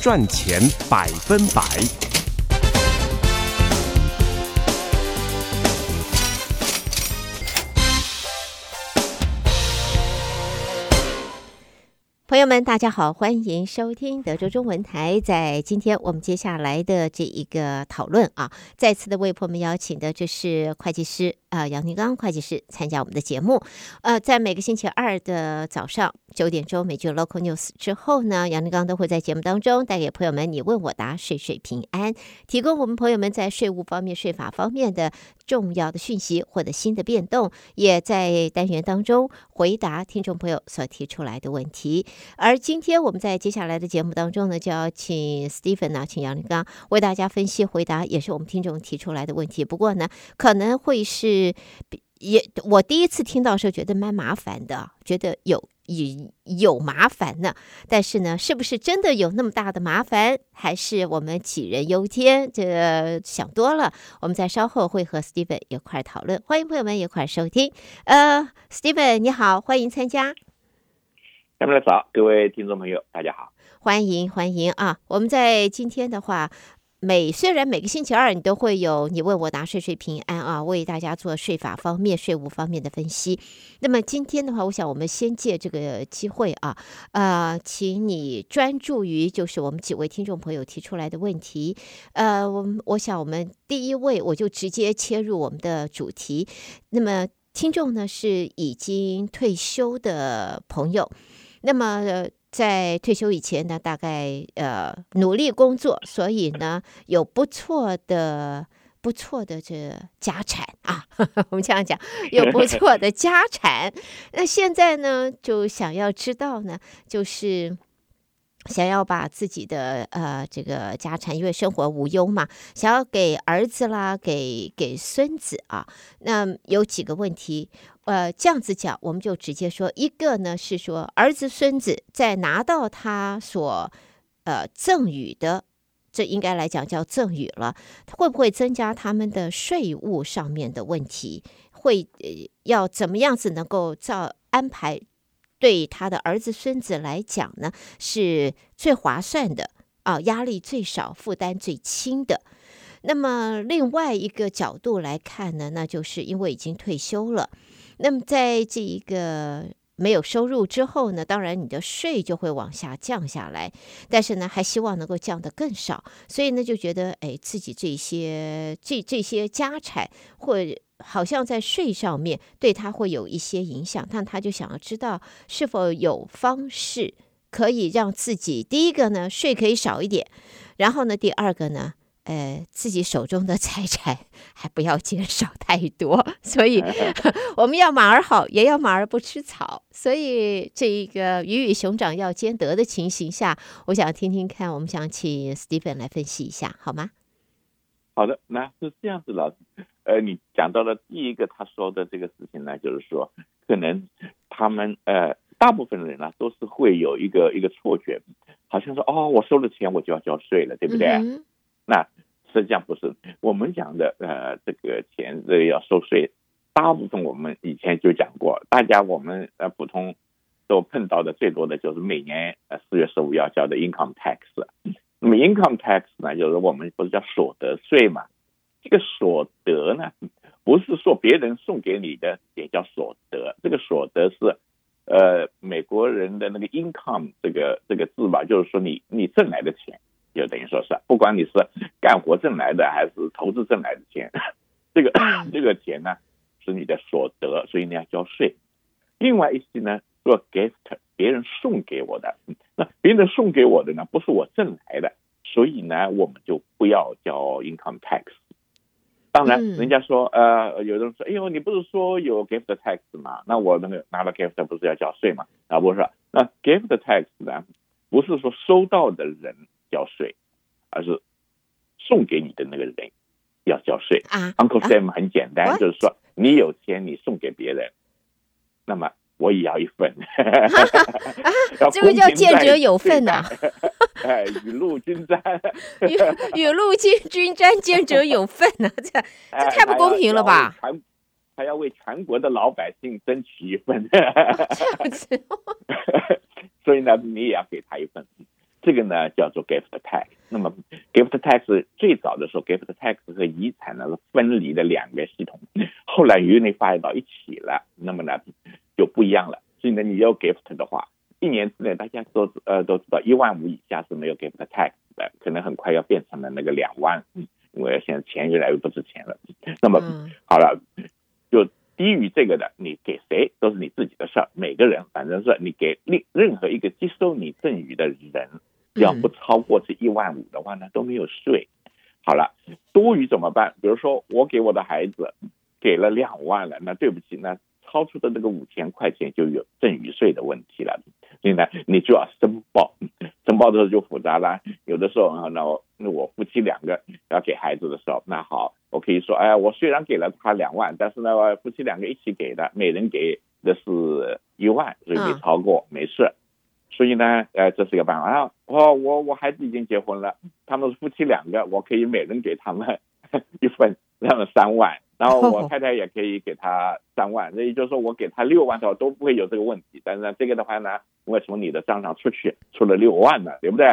赚钱百分百。朋友们，大家好，欢迎收听德州中文台。在今天我们接下来的这一个讨论啊，再次的为朋友们邀请的这是会计师啊、杨廷刚会计师参加我们的节目。呃，在每个星期二的早上九点钟，美剧 Local News 之后呢，杨廷刚都会在节目当中带给朋友们你问我答，税税平安，提供我们朋友们在税务方面、税法方面的重要的讯息或者新的变动，也在单元当中回答听众朋友所提出来的问题。而今天我们在接下来的节目当中呢，就要请 Stephen 呢，请杨廷刚为大家分析回答，也是我们听众提出来的问题。不过呢，可能会是也我第一次听到时候觉得蛮麻烦的，觉得有有有麻烦呢。但是呢，是不是真的有那么大的麻烦，还是我们杞人忧天？这想多了。我们在稍后会和 Stephen 一块讨论，欢迎朋友们一块收听。呃，Stephen 你好，欢迎参加。下面的早，各位听众朋友，大家好，欢迎欢迎啊！我们在今天的话，每虽然每个星期二你都会有你问我答税税平安啊，为大家做税法方面、税务方面的分析。那么今天的话，我想我们先借这个机会啊，呃，请你专注于就是我们几位听众朋友提出来的问题。呃，我我想我们第一位我就直接切入我们的主题。那么听众呢是已经退休的朋友。那么在退休以前呢，大概呃努力工作，所以呢有不错的不错的这家产啊，我们这样讲有不错的家产。那现在呢就想要知道呢，就是。想要把自己的呃这个家产，因为生活无忧嘛，想要给儿子啦，给给孙子啊。那有几个问题，呃，这样子讲，我们就直接说，一个呢是说，儿子孙子在拿到他所呃赠与的，这应该来讲叫赠与了，会不会增加他们的税务上面的问题？会呃要怎么样子能够照安排？对他的儿子孙子来讲呢，是最划算的啊，压力最少，负担最轻的。那么另外一个角度来看呢，那就是因为已经退休了，那么在这一个没有收入之后呢，当然你的税就会往下降下来，但是呢，还希望能够降得更少，所以呢，就觉得哎，自己这些这这些家产或。好像在税上面对他会有一些影响，但他就想要知道是否有方式可以让自己第一个呢，税可以少一点，然后呢，第二个呢，呃，自己手中的财产还不要减少太多。所以 我们要马儿好，也要马儿不吃草。所以这一个鱼与熊掌要兼得的情形下，我想听听看，我们想请 Stephen 来分析一下，好吗？好的，那是这样子，老师。呃，你讲到了第一个他说的这个事情呢，就是说，可能他们呃，大部分人呢都是会有一个一个错觉，好像说哦，我收了钱我就要交税了，对不对？嗯、那实际上不是，我们讲的呃，这个钱这个要收税，大部分我们以前就讲过，大家我们呃普通都碰到的最多的就是每年呃四月十五要交的 income tax。那么 income tax 呢，就是我们不是叫所得税嘛？这个所得呢，不是说别人送给你的也叫所得，这个所得是，呃，美国人的那个 income 这个这个字吧，就是说你你挣来的钱，就等于说是，不管你是干活挣来的还是投资挣来的钱，这个这个钱呢是你的所得，所以你要交税。另外一些呢，做 gift，别人送给我的，那别人送给我的呢，不是我挣来的，所以呢，我们就不要交 income tax。当然，人家说，呃，有的人说，哎呦，你不是说有 gift tax 吗？那我那个拿了 gift 不是要交税吗？啊，不是，那 gift tax 呢，不是说收到的人交税，而是送给你的那个人要交税。啊，Uncle Sam 很简单，就是说你有钱你送给别人，那么。我也要一份，这个叫见者有份呐、啊。哎，雨露均沾，雨雨露均均沾，见者有份呐、啊，这这太不公平了吧？还要，为全国的老百姓争取一份。所以呢，你也要给他一份。这个呢叫做 gift tax。那么 gift tax 最早的时候，gift tax 和遗产呢是分离的两个系统，后来 unify 到一起了，那么呢就不一样了。所以呢，你要 gift 的话，一年之内大家都呃都知道一万五以下是没有 gift tax 的，可能很快要变成了那个两万，因为现在钱越来越不值钱了。那么好了，就低于这个的，你给谁都是你自己的事儿。每个人反正是你给另任何一个接收你赠与的人。只要不超过这一万五的话呢，都没有税。好了，多余怎么办？比如说我给我的孩子给了两万了，那对不起，那超出的那个五千块钱就有赠与税的问题了。所以呢，你就要申报，申报的时候就复杂了。有的时候啊，那我那我夫妻两个要给孩子的时候，那好，我可以说，哎，我虽然给了他两万，但是呢，夫妻两个一起给的，每人给的是一万，所以没超过，没事。所以呢，呃，这是一个办法啊。我我我孩子已经结婚了，他们是夫妻两个，我可以每人给他们 一份，那么三万，然后我太太也可以给他三万。那也就是说，我给他六万的话都不会有这个问题。但是呢，这个的话呢，我从你的账上出去出了六万了，对不对？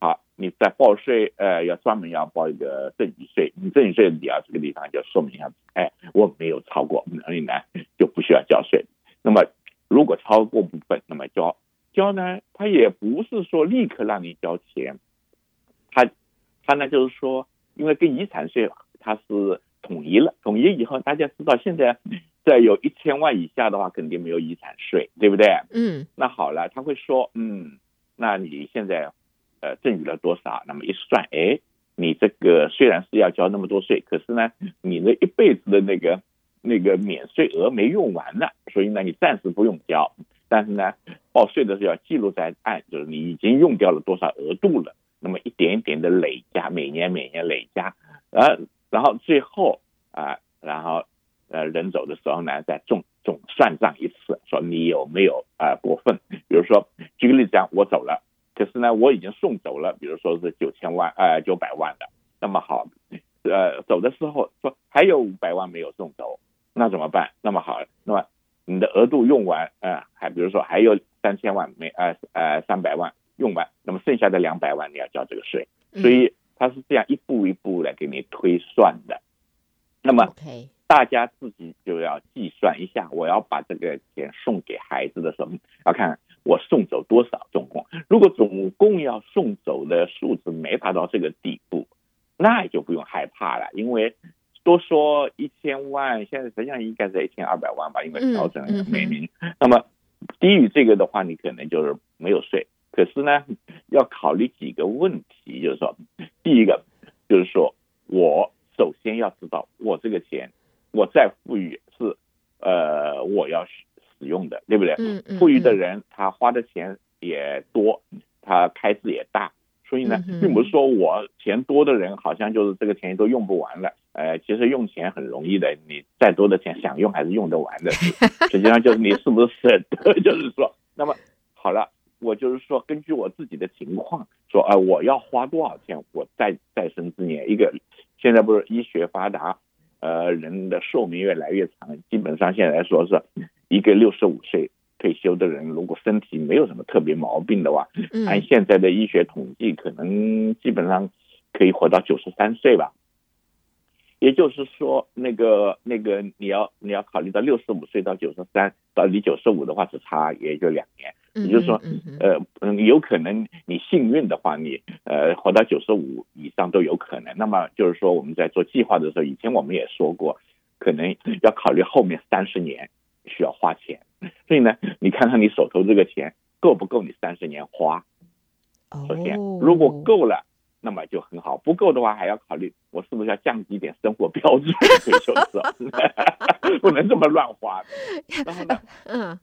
好，你在报税，呃，要专门要报一个赠与税。你赠与税你要这个地方就说明一下，哎，我没有超过，所以呢就不需要交税。那么如果超过部分，那么交。交呢，他也不是说立刻让你交钱，他他呢就是说，因为跟遗产税它是统一了，统一以后大家知道，现在在有一千万以下的话，肯定没有遗产税，对不对？嗯，那好了，他会说，嗯，那你现在呃赠与了多少？那么一算，哎，你这个虽然是要交那么多税，可是呢，你那一辈子的那个那个免税额没用完呢，所以呢，你暂时不用交。但是呢，报税的时候要记录在案，就是你已经用掉了多少额度了，那么一点一点的累加，每年每年累加，呃，然后最后啊，然后呃人走的时候呢，再总总算账一次，说你有没有啊过分？比如说举个例子讲，我走了，可是呢我已经送走了，比如说是九千万呃九百万的，那么好，呃走的时候说还有五百万没有送走，那怎么办？那么好，那么。你的额度用完，呃，还比如说还有三千万没，呃呃三百万用完，那么剩下的两百万你要交这个税，所以它是这样一步一步来给你推算的。那么大家自己就要计算一下，我要把这个钱送给孩子的时候，要看我送走多少总共。如果总共要送走的数字没达到这个地步，那就不用害怕了，因为。多说一千万，现在实际上应该在一千二百万吧，因为调整了每年。那么低于这个的话，你可能就是没有税。可是呢，要考虑几个问题，就是说，第一个就是说我首先要知道，我这个钱我再富裕是呃我要使用的，对不对？富裕的人他花的钱也多，他开支也大。所以呢，并不是说我钱多的人好像就是这个钱都用不完了。呃，其实用钱很容易的，你再多的钱想用还是用得完的。实际上就是你是不是舍得？就是说，那么好了，我就是说根据我自己的情况说啊，我要花多少钱？我再再生之年，一个现在不是医学发达，呃，人的寿命越来越长，基本上现在来说是一个六十五岁。退休的人如果身体没有什么特别毛病的话，按现在的医学统计，可能基本上可以活到九十三岁吧。也就是说，那个那个你要你要考虑到六十五岁到九十三到你九十五的话，只差也就两年。也就是说，呃嗯，有可能你幸运的话，你呃活到九十五以上都有可能。那么就是说，我们在做计划的时候，以前我们也说过，可能要考虑后面三十年需要花钱。所以呢，你看看你手头这个钱够不够你三十年花？首先，如果够了，那么就很好；不够的话，还要考虑我是不是要降低一点生活标准。退休时候不能这么乱花。然后呢，嗯，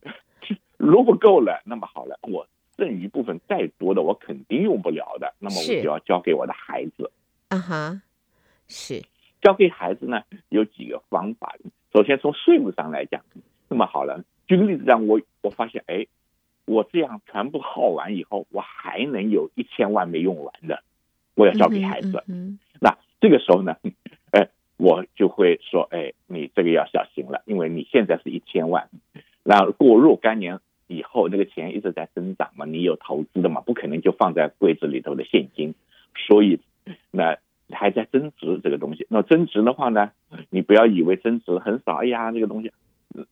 如果够了，那么好了，我剩余部分再多的，我肯定用不了的，那么我就要交给我的孩子。啊哈，是交给孩子呢，有几个方法。首先从税务上来讲，那么好了。举个例子让，我我发现，哎，我这样全部耗完以后，我还能有一千万没用完的，我要交给孩子。嗯，那这个时候呢，哎，我就会说，哎，你这个要小心了，因为你现在是一千万，那过若干年以后那个钱一直在增长嘛，你有投资的嘛，不可能就放在柜子里头的现金，所以那还在增值这个东西。那增值的话呢，你不要以为增值很少，哎呀，这个东西，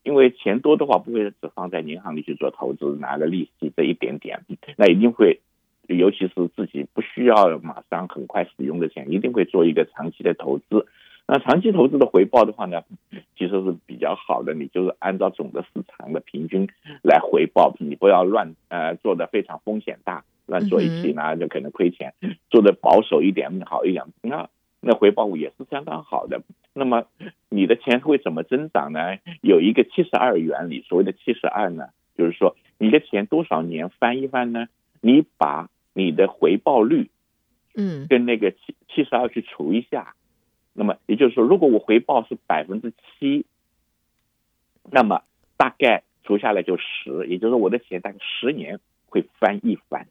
因为钱多的话不会只放在银行里去做投资，拿个利息这一点点，那一定会，尤其是自己不需要马上很快使用的钱，一定会做一个长期的投资。那长期投资的回报的话呢，其实是比较好的。你就是按照总的市场的平均来回报，你不要乱呃做的非常风险大，乱做一起呢就可能亏钱。做的保守一点好一点，那那回报也是相当好的。那么你的钱会怎么增长呢？有一个七十二原理，所谓的七十二呢，就是说你的钱多少年翻一番呢？你把你的回报率，嗯，跟那个七七十二去除一下。那么也就是说，如果我回报是百分之七，那么大概除下来就十，也就是说我的钱大概十年会翻一番。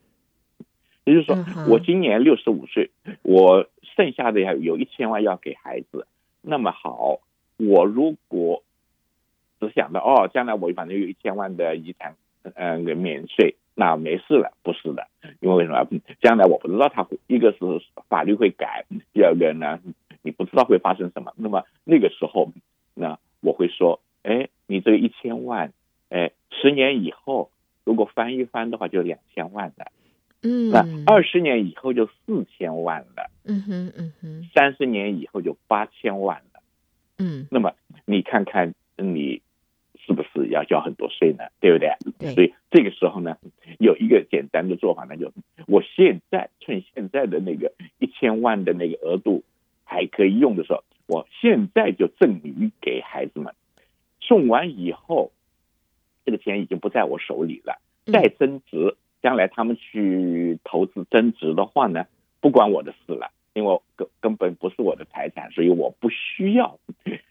也就是说，我今年六十五岁，我剩下的要有一千万要给孩子。那么好，我如果只想到哦，将来我反正有一千万的遗产，嗯，给免税，那没事了，不是的，因为为什么？将来我不知道他会一个是法律会改，第二个呢？你不知道会发生什么，那么那个时候，那我会说，哎，你这个一千万，哎，十年以后如果翻一翻的话，就两千万了，嗯，那二十年以后就四千万了，嗯哼嗯哼，三十年以后就八千万了，嗯，那么你看看你是不是要交很多税呢？对不对？对，所以这个时候呢，有一个简单的做法那，就我现在趁现在的那个一千万的那个额度。还可以用的时候，我现在就赠予给孩子们，送完以后，这个钱已经不在我手里了。再增值，将来他们去投资增值的话呢，不关我的事了，因为根根本不是我的财产，所以我不需要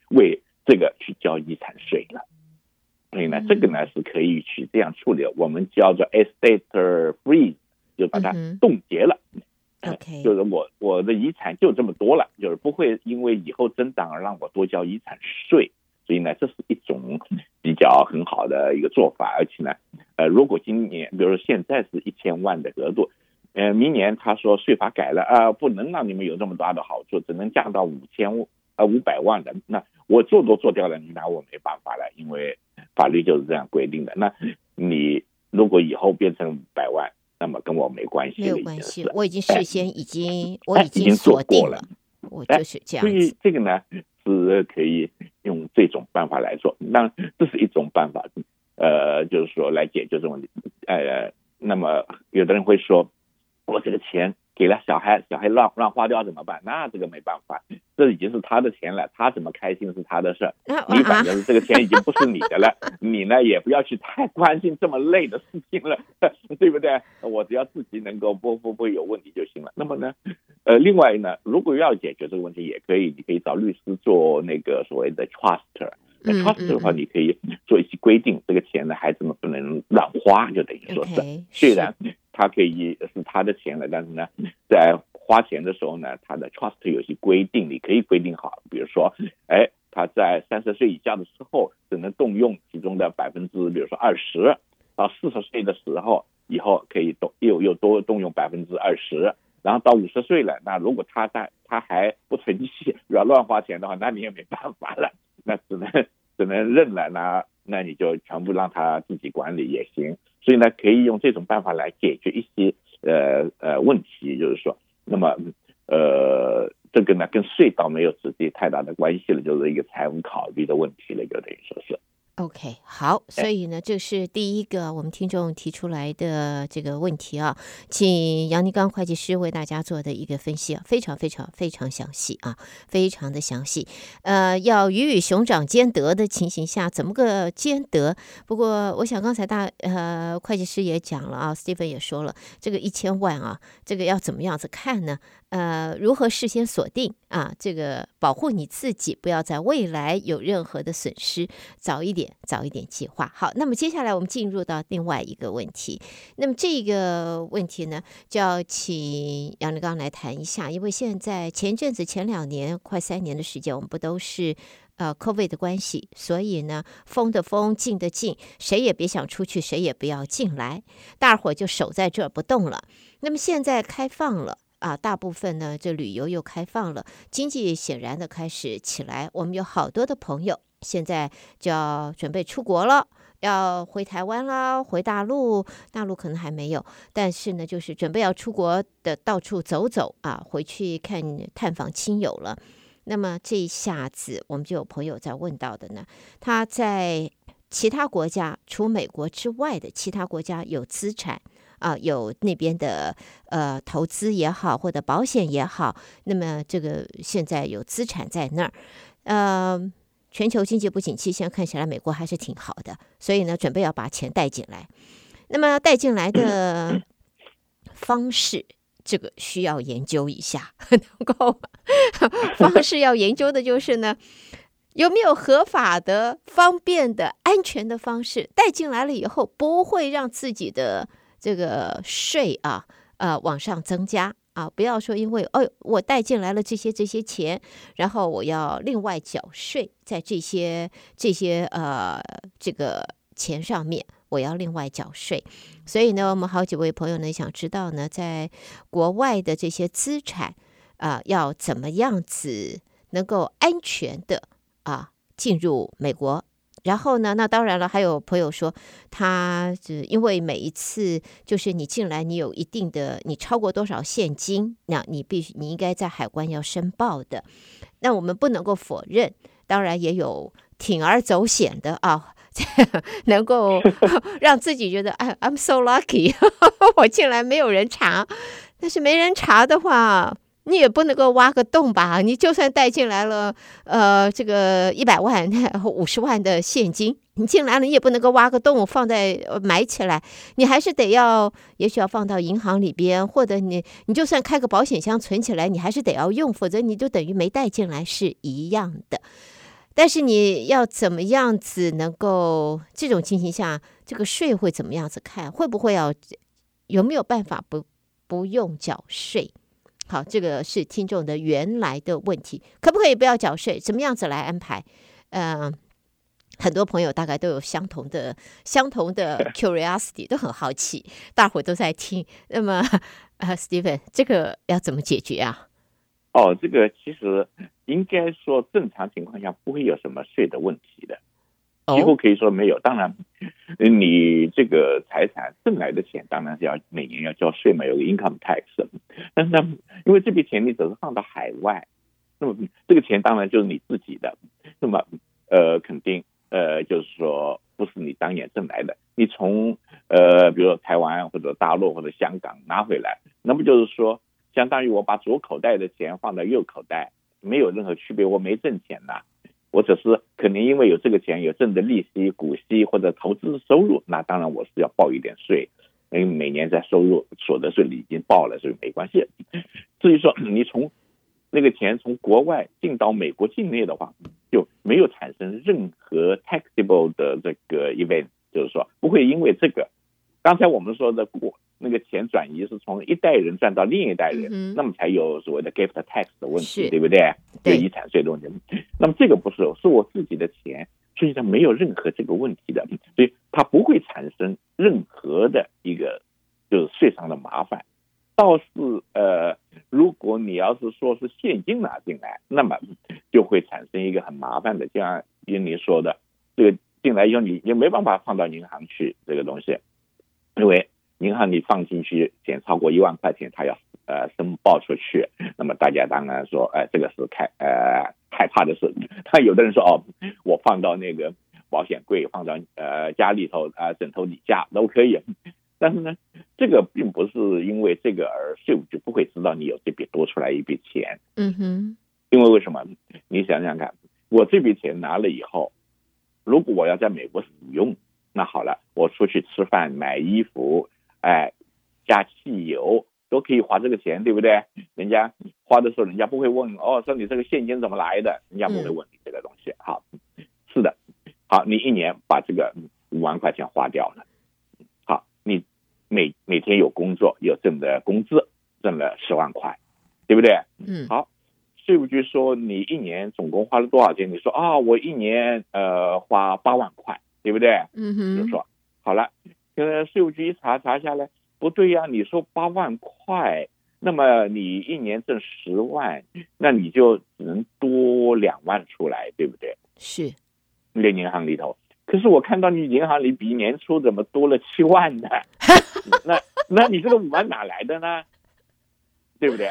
为这个去交遗产税了。所以呢，这个呢是可以去这样处理，我们叫做 estate freeze，就把它冻结了。Okay. 就是我我的遗产就这么多了，就是不会因为以后增长而让我多交遗产税，所以呢，这是一种比较很好的一个做法。而且呢，呃，如果今年比如说现在是一千万的额度，呃，明年他说税法改了啊，呃，不能让你们有这么大的好处，只能降到五千呃五百万的，那我做都做掉了，你拿我没办法了，因为法律就是这样规定的。那你如果以后变成五百万。那么跟我没关系，没有关系，我已经事先已经 我已经锁定了，我就是这样。所以这个呢是可以用这种办法来做，那这是一种办法，呃，就是说来解决这个问题。呃，那么有的人会说，我这个钱。给了小孩，小孩乱乱花掉怎么办？那这个没办法，这已经是他的钱了，他怎么开心是他的事儿。你反正这个钱已经不是你的了，你呢也不要去太关心这么累的事情了，对不对？我只要自己能够不不不有问题就行了。那么呢，呃，另外呢，如果要解决这个问题，也可以，你可以找律师做那个所谓的 trust。Trust 的话，你可以做一些规定，这个钱呢，孩子们不能乱花，就等于说是，虽然。他可以是他的钱了，但是呢，在花钱的时候呢，他的 trust 有些规定，你可以规定好，比如说，哎，他在三十岁以下的时候只能动用其中的百分之，比如说二十，到四十岁的时候以后可以动又又多动用百分之二十，然后到五十岁了，那如果他在他还不存息，要 乱花钱的话，那你也没办法了，那只能只能认了，那那你就全部让他自己管理也行。所以呢，可以用这种办法来解决一些呃呃问题，就是说，那么呃，这个呢跟税倒没有直接太大的关系了，就是一个财务考虑的问题了，就等于说是。OK，好，所以呢，这是第一个我们听众提出来的这个问题啊，请杨尼刚会计师为大家做的一个分析啊，非常非常非常详细啊，非常的详细。呃，要鱼与熊掌兼得的情形下，怎么个兼得？不过，我想刚才大呃会计师也讲了啊，Stephen 也说了，这个一千万啊，这个要怎么样子看呢？呃，如何事先锁定啊？这个保护你自己，不要在未来有任何的损失，早一点，早一点计划。好，那么接下来我们进入到另外一个问题。那么这个问题呢，就要请杨立刚来谈一下，因为现在前阵子前两年快三年的时间，我们不都是呃，COVID 的关系，所以呢，封的封，禁的禁，谁也别想出去，谁也不要进来，大伙就守在这儿不动了。那么现在开放了啊，大部分呢，这旅游又开放了，经济显然的开始起来。我们有好多的朋友现在就要准备出国了，要回台湾啦，回大陆，大陆可能还没有，但是呢，就是准备要出国的，到处走走啊，回去看探访亲友了。那么这一下子，我们就有朋友在问到的呢，他在其他国家，除美国之外的其他国家有资产啊，有那边的呃投资也好，或者保险也好，那么这个现在有资产在那儿，呃，全球经济不景气，现在看起来美国还是挺好的，所以呢，准备要把钱带进来。那么带进来的方式。这个需要研究一下，能够方式要研究的就是呢，有没有合法的、方便的、安全的方式带进来了以后，不会让自己的这个税啊，呃，往上增加啊。不要说因为哦，我带进来了这些这些钱，然后我要另外缴税，在这些这些呃这个钱上面。我要另外缴税，所以呢，我们好几位朋友呢想知道呢，在国外的这些资产啊、要怎么样子能够安全的啊进入美国？然后呢，那当然了，还有朋友说，他是因为每一次就是你进来，你有一定的，你超过多少现金，那你必须你应该在海关要申报的。那我们不能够否认，当然也有铤而走险的啊。能够 让自己觉得哎，I'm so lucky，我进来没有人查。但是没人查的话，你也不能够挖个洞吧？你就算带进来了，呃，这个一百万、五十万的现金，你进来了，你也不能够挖个洞放在埋起来，你还是得要，也许要放到银行里边，或者你你就算开个保险箱存起来，你还是得要用，否则你就等于没带进来是一样的。但是你要怎么样子能够这种情形下，这个税会怎么样子看？会不会要有没有办法不不用缴税？好，这个是听众的原来的问题，可不可以不要缴税？怎么样子来安排？嗯、呃，很多朋友大概都有相同的相同的 curiosity，都很好奇，大伙都在听。那么，呃，Steven，这个要怎么解决啊？哦，这个其实应该说正常情况下不会有什么税的问题的，几乎可以说没有。当然，你这个财产挣来的钱，当然是要每年要交税嘛，有个 income tax。但是呢，因为这笔钱你只是放到海外，那么这个钱当然就是你自己的，那么呃，肯定呃，就是说不是你当年挣来的。你从呃，比如说台湾或者大陆或者香港拿回来，那么就是说。相当于我把左口袋的钱放到右口袋，没有任何区别。我没挣钱呐，我只是可能因为有这个钱，有挣的利息、股息或者投资收入，那当然我是要报一点税，因为每年在收入所得税里已经报了，所以没关系。至于说你从那个钱从国外进到美国境内的话，就没有产生任何 taxable 的这个 event，就是说不会因为这个。刚才我们说的过。那个钱转移是从一代人转到另一代人，嗯、那么才有所谓的 gift tax 的问题，对不对？对遗产税的问题。那么这个不是，是我自己的钱，实际上没有任何这个问题的，所以它不会产生任何的一个就是税上的麻烦。倒是呃，如果你要是说是现金拿进来，那么就会产生一个很麻烦的，就像英您说的，这个进来以后你也没办法放到银行去，这个东西，因为。银行里放进去钱超过一万块钱，他要呃申报出去，那么大家当然说，哎、呃，这个是开呃害怕的事。他 有的人说，哦，我放到那个保险柜，放到呃家里头啊、呃、枕头底下都可以。但是呢，这个并不是因为这个而税务局不会知道你有这笔多出来一笔钱。嗯哼，因为为什么？你想想看，我这笔钱拿了以后，如果我要在美国使用，那好了，我出去吃饭买衣服。哎，加汽油都可以花这个钱，对不对？人家花的时候，人家不会问哦，说你这个现金怎么来的？人家不会问你这个东西。好，是的，好，你一年把这个五万块钱花掉了。好，你每每天有工作，有挣的工资，挣了十万块，对不对？嗯。好，税务局说你一年总共花了多少钱？你说啊、哦，我一年呃花八万块，对不对？嗯哼，就说好了，呃，税务局一查查下来，不对呀，你说八万块，那么你一年挣十万，那你就只能多两万出来，对不对？是，那银行里头。可是我看到你银行里比年初怎么多了七万呢？那那你这个五万哪来的呢？对不对.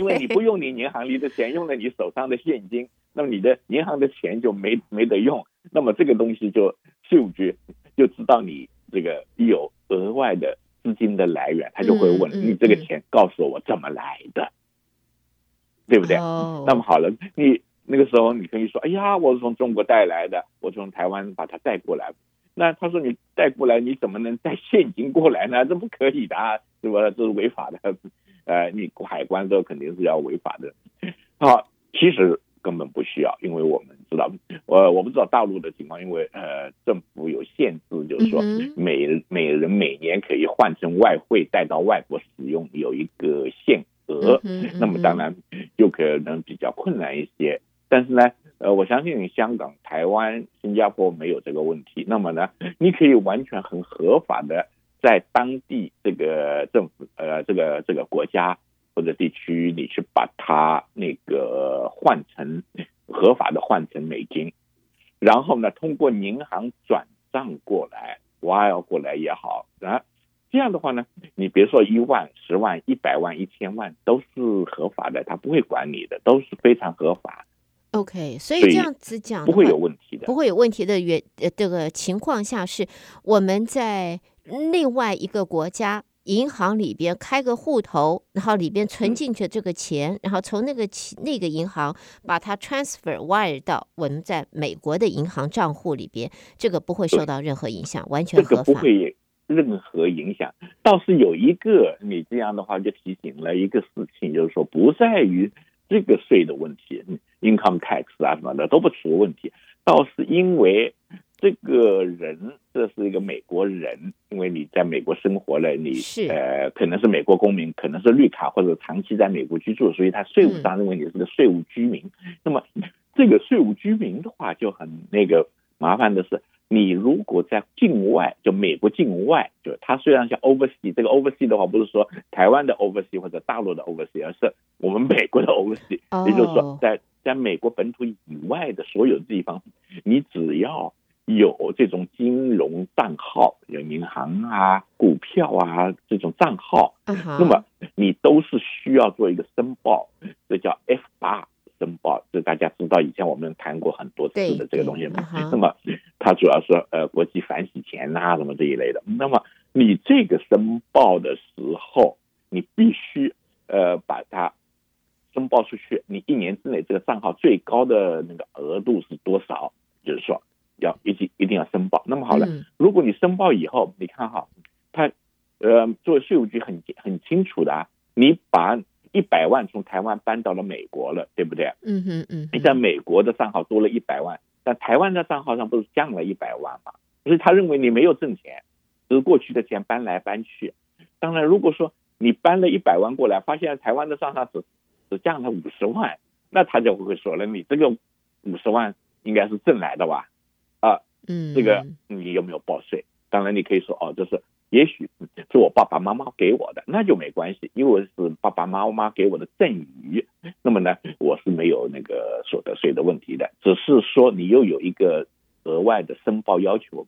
因为你不用你银行里的钱，用了你手上的现金，那么你的银行的钱就没没得用。那么这个东西就税务局就知道你这个有额外的资金的来源，他就会问你这个钱告诉我怎么来的，嗯、对不对？Oh. 那么好了，你。那个时候你可以说：“哎呀，我是从中国带来的，我从台湾把它带过来。”那他说：“你带过来，你怎么能带现金过来呢？这不可以的，是吧？这是违法的。呃，你过海关这肯定是要违法的。好，其实根本不需要，因为我们知道，呃我不知道大陆的情况，因为呃，政府有限制，就是说每每人每年可以换成外汇带到外国使用，有一个限额。那么当然就可能比较困难一些。”但是呢，呃，我相信香港、台湾、新加坡没有这个问题。那么呢，你可以完全很合法的在当地这个政府、呃，这个这个国家或者地区，你去把它那个换成合法的换成美金，然后呢，通过银行转账过来，wire 过来也好啊，这样的话呢，你别说一万、十万、一百万、一千万都是合法的，他不会管你的，都是非常合法。OK，所以这样子讲不会有问题的，不会有问题的原呃这个情况下是我们在另外一个国家银行里边开个户头，然后里边存进去这个钱，嗯、然后从那个那个银行把它 transfer wire 到我们在美国的银行账户里边，这个不会受到任何影响，完全合法。这个不会任何影响，倒是有一个你这样的话就提醒了一个事情，就是说不在于这个税的问题。income tax 啊什么的都不是问题，倒是因为这个人这是一个美国人，因为你在美国生活了，你是呃可能是美国公民，可能是绿卡或者长期在美国居住，所以他税务上认为你是个税务居民。嗯、那么这个税务居民的话就很那个麻烦的是，你如果在境外，就美国境外，就他虽然叫 oversea，这个 oversea 的话不是说台湾的 oversea 或者大陆的 oversea，而是我们美国的 oversea，也就是说在。在美国本土以外的所有地方，你只要有这种金融账号，有银行啊、股票啊这种账号，uh huh. 那么你都是需要做一个申报，这叫 F 八申报。这大家知道，以前我们谈过很多次的这个东西嘛。Uh huh. 那么它主要是呃国际反洗钱呐、啊、什么这一类的。那么你这个申报的时候，你必须呃把它。申报出去，你一年之内这个账号最高的那个额度是多少？就是说要一定一定要申报。那么好了，如果你申报以后，你看哈，他呃，作为税务局很很清楚的啊，你把一百万从台湾搬到了美国了，对不对？嗯哼嗯。你在美国的账号多了一百万，但台湾的账号上不是降了一百万吗？所以他认为你没有挣钱，只是过去的钱搬来搬去。当然，如果说你搬了一百万过来，发现台湾的账号只只降了五十万，那他就会说了，你这个五十万应该是挣来的吧？啊，嗯，这个你有没有报税？当然你可以说哦，这是也许是我爸爸妈妈给我的，那就没关系，因为是爸爸妈妈给我的赠与。那么呢，我是没有那个所得税的问题的，只是说你又有一个额外的申报要求，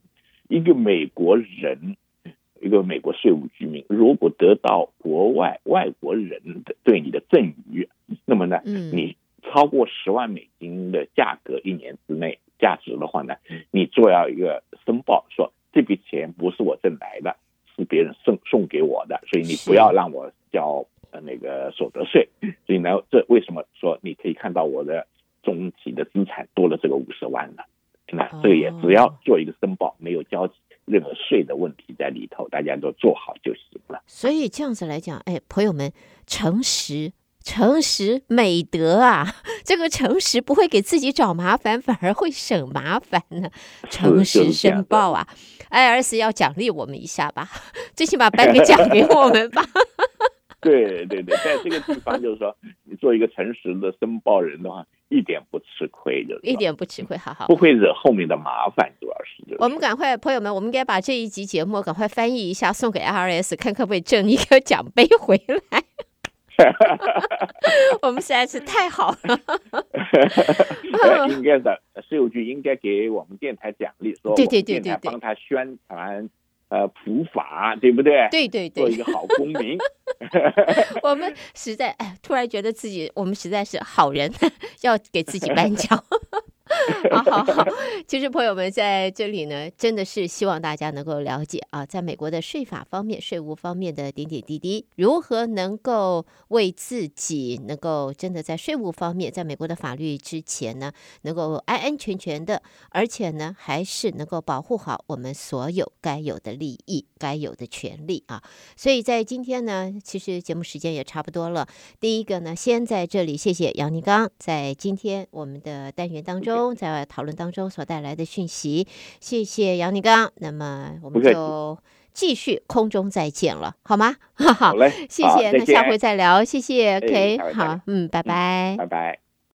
一个美国人。一个美国税务居民，如果得到国外外国人的对你的赠与，那么呢，你超过十万美金的价格一年之内价值的话呢，你做要一个申报，说这笔钱不是我挣来的，是别人送送给我的，所以你不要让我交那个所得税。所以呢，这为什么说你可以看到我的总体的资产多了这个五十万呢？那这个也只要做一个申报，没有交。任何税的问题在里头，大家都做好就行了。所以这样子来讲，哎，朋友们，诚实、诚实美德啊，这个诚实不会给自己找麻烦，反而会省麻烦呢。诚实申报啊，IRS 要奖励我们一下吧，最起码颁个奖给我们吧。对对对，在这个地方就是说，你做一个诚实的申报人的话，一点不吃亏的，一点不吃亏，好好，不会惹后面的麻烦，主要是、就是。我们赶快，朋友们，我们应该把这一集节目赶快翻译一下，送给 IRS，看可不可以挣一个奖杯回来。我们实在是太好了 应该的税务局应该给我们电台奖励，说对对对对，帮他宣传。呃，普法对不对？对对对，做一个好公民。我们实在哎，突然觉得自己我们实在是好人，要给自己颁奖。好好好，其实朋友们在这里呢，真的是希望大家能够了解啊，在美国的税法方面、税务方面的点点滴滴，如何能够为自己能够真的在税务方面，在美国的法律之前呢，能够安安全全的，而且呢，还是能够保护好我们所有该有的利益、该有的权利啊。所以在今天呢，其实节目时间也差不多了。第一个呢，先在这里谢谢杨宁刚，在今天我们的单元当中。在讨论当中所带来的讯息，谢谢杨宁刚。那么我们就继续空中再见了，好吗？好嘞，谢谢。那下回再聊，谢谢。OK，好，嗯，拜拜，拜拜。